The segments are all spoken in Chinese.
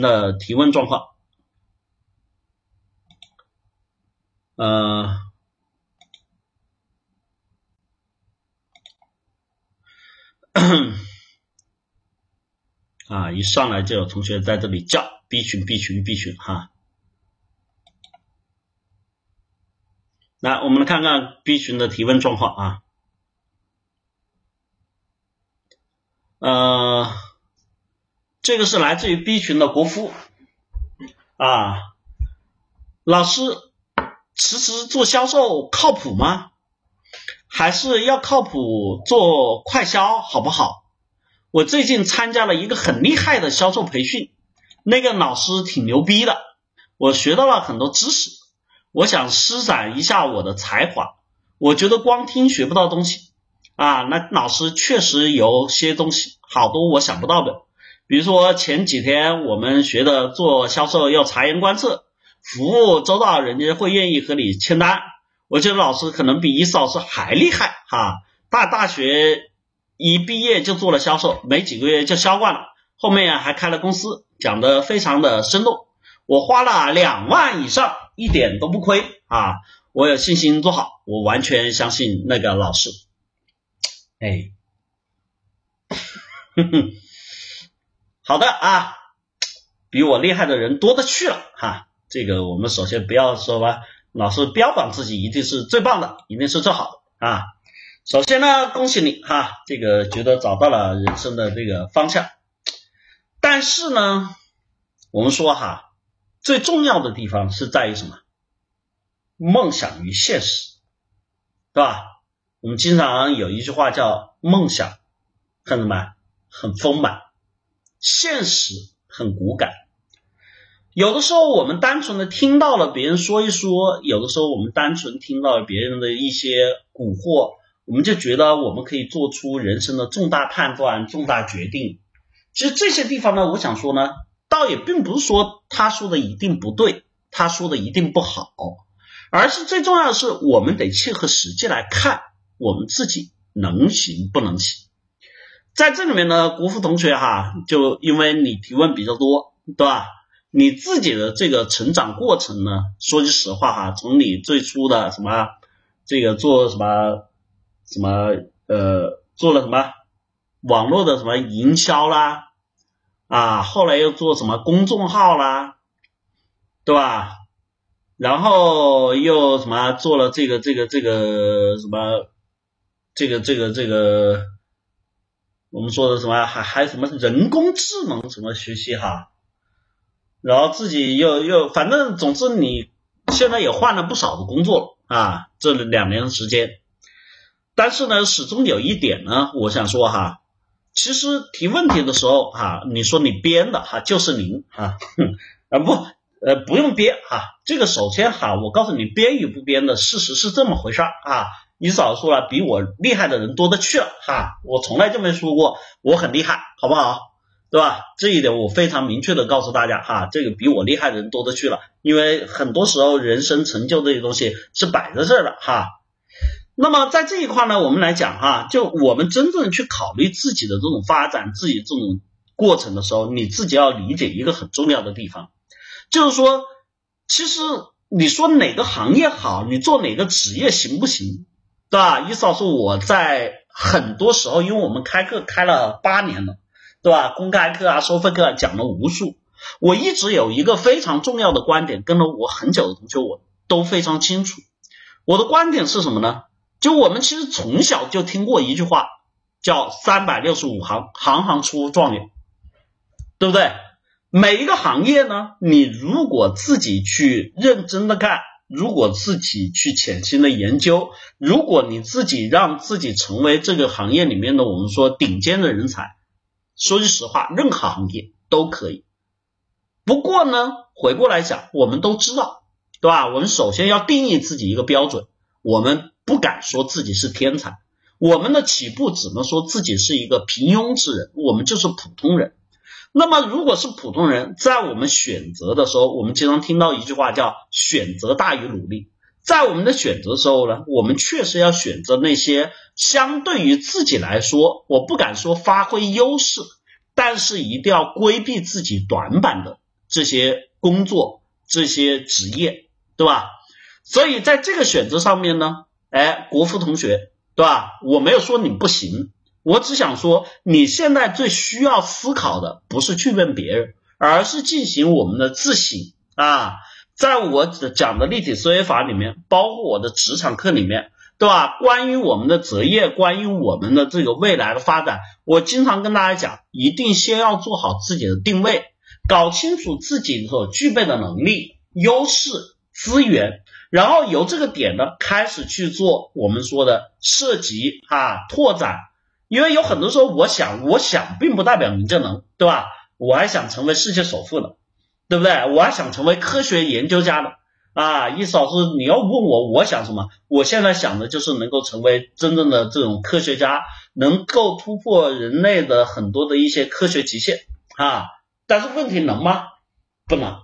的提问状况。呃，啊，一上来就有同学在这里叫 B 群 B 群 B 群哈。来，我们来看看 B 群的提问状况啊。呃，这个是来自于 B 群的国夫啊，老师，辞职做销售靠谱吗？还是要靠谱做快销好不好？我最近参加了一个很厉害的销售培训，那个老师挺牛逼的，我学到了很多知识，我想施展一下我的才华，我觉得光听学不到东西。啊，那老师确实有些东西好多我想不到的，比如说前几天我们学的做销售要察言观色，服务周到，人家会愿意和你签单。我觉得老师可能比伊斯老师还厉害哈，大大学一毕业就做了销售，没几个月就销冠了，后面还开了公司，讲的非常的生动。我花了两万以上，一点都不亏啊！我有信心做好，我完全相信那个老师。哎，哼哼，好的啊，比我厉害的人多的去了哈。这个我们首先不要说吧，老是标榜自己一定是最棒的，一定是最好的啊。首先呢，恭喜你哈，这个觉得找到了人生的这个方向。但是呢，我们说哈，最重要的地方是在于什么？梦想与现实，对吧？我们经常有一句话叫“梦想很什么，很丰满，现实很骨感”。有的时候我们单纯的听到了别人说一说，有的时候我们单纯听到了别人的一些蛊惑，我们就觉得我们可以做出人生的重大判断、重大决定。其实这些地方呢，我想说呢，倒也并不是说他说的一定不对，他说的一定不好，而是最重要的是我们得切合实际来看。我们自己能行不能行？在这里面呢，国富同学哈，就因为你提问比较多，对吧？你自己的这个成长过程呢，说句实话哈，从你最初的什么这个做什么什么呃，做了什么网络的什么营销啦啊，后来又做什么公众号啦，对吧？然后又什么做了这个这个这个什么？这个这个这个，我们说的什么还还有什么人工智能什么学习哈，然后自己又又反正总之你现在也换了不少的工作啊，这两年的时间，但是呢，始终有一点呢，我想说哈，其实提问题的时候哈，你说你编的哈就是零啊，啊不呃不用编哈，这个首先哈，我告诉你编与不编的事实是这么回事啊。你少说了，比我厉害的人多的去了哈，我从来就没说过我很厉害，好不好？对吧？这一点我非常明确的告诉大家哈，这个比我厉害的人多的去了，因为很多时候人生成就这些东西是摆在这儿的哈。那么在这一块呢，我们来讲哈，就我们真正去考虑自己的这种发展、自己这种过程的时候，你自己要理解一个很重要的地方，就是说，其实你说哪个行业好，你做哪个职业行不行？对吧？意思是我在很多时候，因为我们开课开了八年了，对吧？公开课啊、收费课讲了无数，我一直有一个非常重要的观点，跟了我很久的同学我都非常清楚。我的观点是什么呢？就我们其实从小就听过一句话，叫“三百六十五行，行行出状元”，对不对？每一个行业呢，你如果自己去认真的干。如果自己去潜心的研究，如果你自己让自己成为这个行业里面的我们说顶尖的人才，说句实话，任何行业都可以。不过呢，回过来讲，我们都知道，对吧？我们首先要定义自己一个标准，我们不敢说自己是天才，我们的起步只能说自己是一个平庸之人，我们就是普通人。那么，如果是普通人，在我们选择的时候，我们经常听到一句话叫“选择大于努力”。在我们的选择时候呢，我们确实要选择那些相对于自己来说，我不敢说发挥优势，但是一定要规避自己短板的这些工作、这些职业，对吧？所以在这个选择上面呢，哎，国服同学，对吧？我没有说你不行，我只想说你现在最需要思考的不是去问别人，而是进行我们的自省啊。在我讲的立体思维法里面，包括我的职场课里面。对吧？关于我们的择业，关于我们的这个未来的发展，我经常跟大家讲，一定先要做好自己的定位，搞清楚自己所具备的能力、优势、资源，然后由这个点呢开始去做我们说的涉及啊拓展。因为有很多时候，我想，我想并不代表你就能，对吧？我还想成为世界首富的，对不对？我还想成为科学研究家的。啊，意思老师，你要问我，我想什么？我现在想的就是能够成为真正的这种科学家，能够突破人类的很多的一些科学极限啊。但是问题能吗？不能。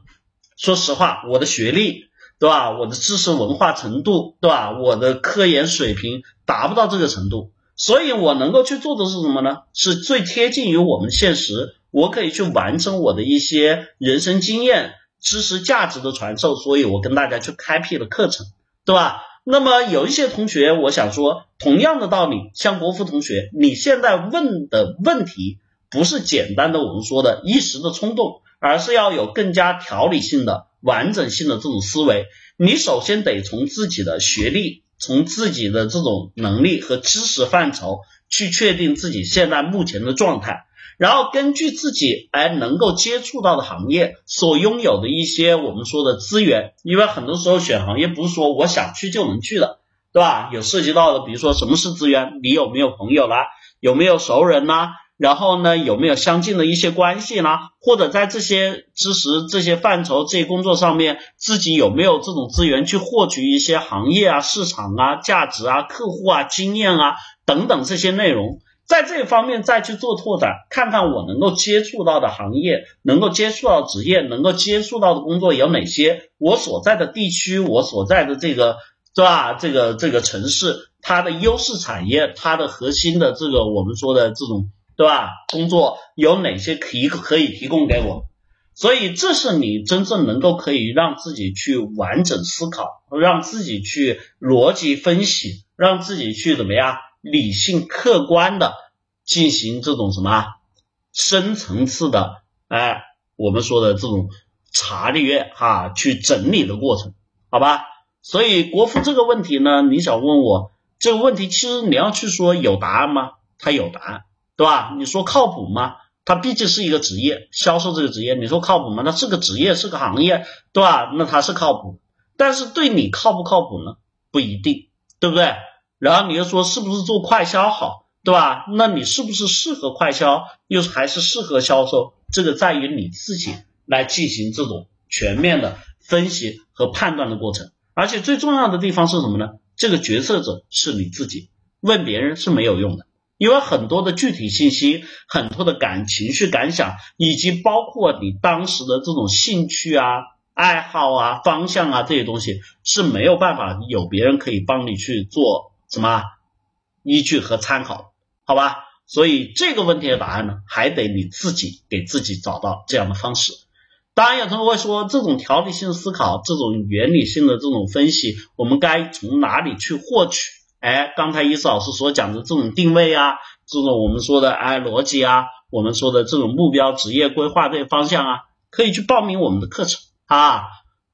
说实话，我的学历，对吧？我的知识文化程度，对吧？我的科研水平达不到这个程度，所以我能够去做的是什么呢？是最贴近于我们现实，我可以去完成我的一些人生经验。知识价值的传授，所以我跟大家去开辟了课程，对吧？那么有一些同学，我想说，同样的道理，像国服同学，你现在问的问题不是简单的我们说的一时的冲动，而是要有更加条理性的、完整性的这种思维。你首先得从自己的学历，从自己的这种能力和知识范畴去确定自己现在目前的状态。然后根据自己哎能够接触到的行业所拥有的一些我们说的资源，因为很多时候选行业不是说我想去就能去的，对吧？有涉及到的，比如说什么是资源，你有没有朋友啦，有没有熟人呐？然后呢，有没有相近的一些关系呢？或者在这些知识、这些范畴、这些工作上面，自己有没有这种资源去获取一些行业啊、市场啊、价值啊、客户啊、经验啊等等这些内容？在这方面再去做拓展，看看我能够接触到的行业，能够接触到职业，能够接触到的工作有哪些？我所在的地区，我所在的这个，是吧？这个这个城市，它的优势产业，它的核心的这个我们说的这种，对吧？工作有哪些可以可以提供给我？所以这是你真正能够可以让自己去完整思考，让自己去逻辑分析，让自己去怎么样？理性客观的进行这种什么深层次的哎，我们说的这种查阅哈，去整理的过程，好吧？所以国富这个问题呢，你想问我这个问题，其实你要去说有答案吗？它有答案，对吧？你说靠谱吗？它毕竟是一个职业，销售这个职业，你说靠谱吗？那是个职业，是个行业，对吧？那它是靠谱，但是对你靠不靠谱呢？不一定，对不对？然后你又说是不是做快销好，对吧？那你是不是适合快销，又还是适合销售？这个在于你自己来进行这种全面的分析和判断的过程。而且最重要的地方是什么呢？这个决策者是你自己，问别人是没有用的，因为很多的具体信息、很多的感情绪感想，以及包括你当时的这种兴趣啊。爱好啊，方向啊，这些东西是没有办法有别人可以帮你去做什么依据和参考，好吧？所以这个问题的答案呢，还得你自己给自己找到这样的方式。当然，有同学会说，这种条理性思考，这种原理性的这种分析，我们该从哪里去获取？哎，刚才伊思老师所讲的这种定位啊，这种我们说的哎逻辑啊，我们说的这种目标、职业规划这些方向啊，可以去报名我们的课程。啊，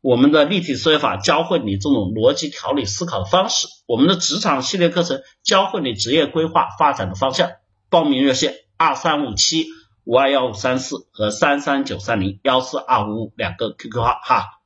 我们的立体思维法教会你这种逻辑条理思考的方式，我们的职场系列课程教会你职业规划发展的方向。报名热线二三五七五二幺五三四和三三九三零幺四二五五两个 QQ 号哈。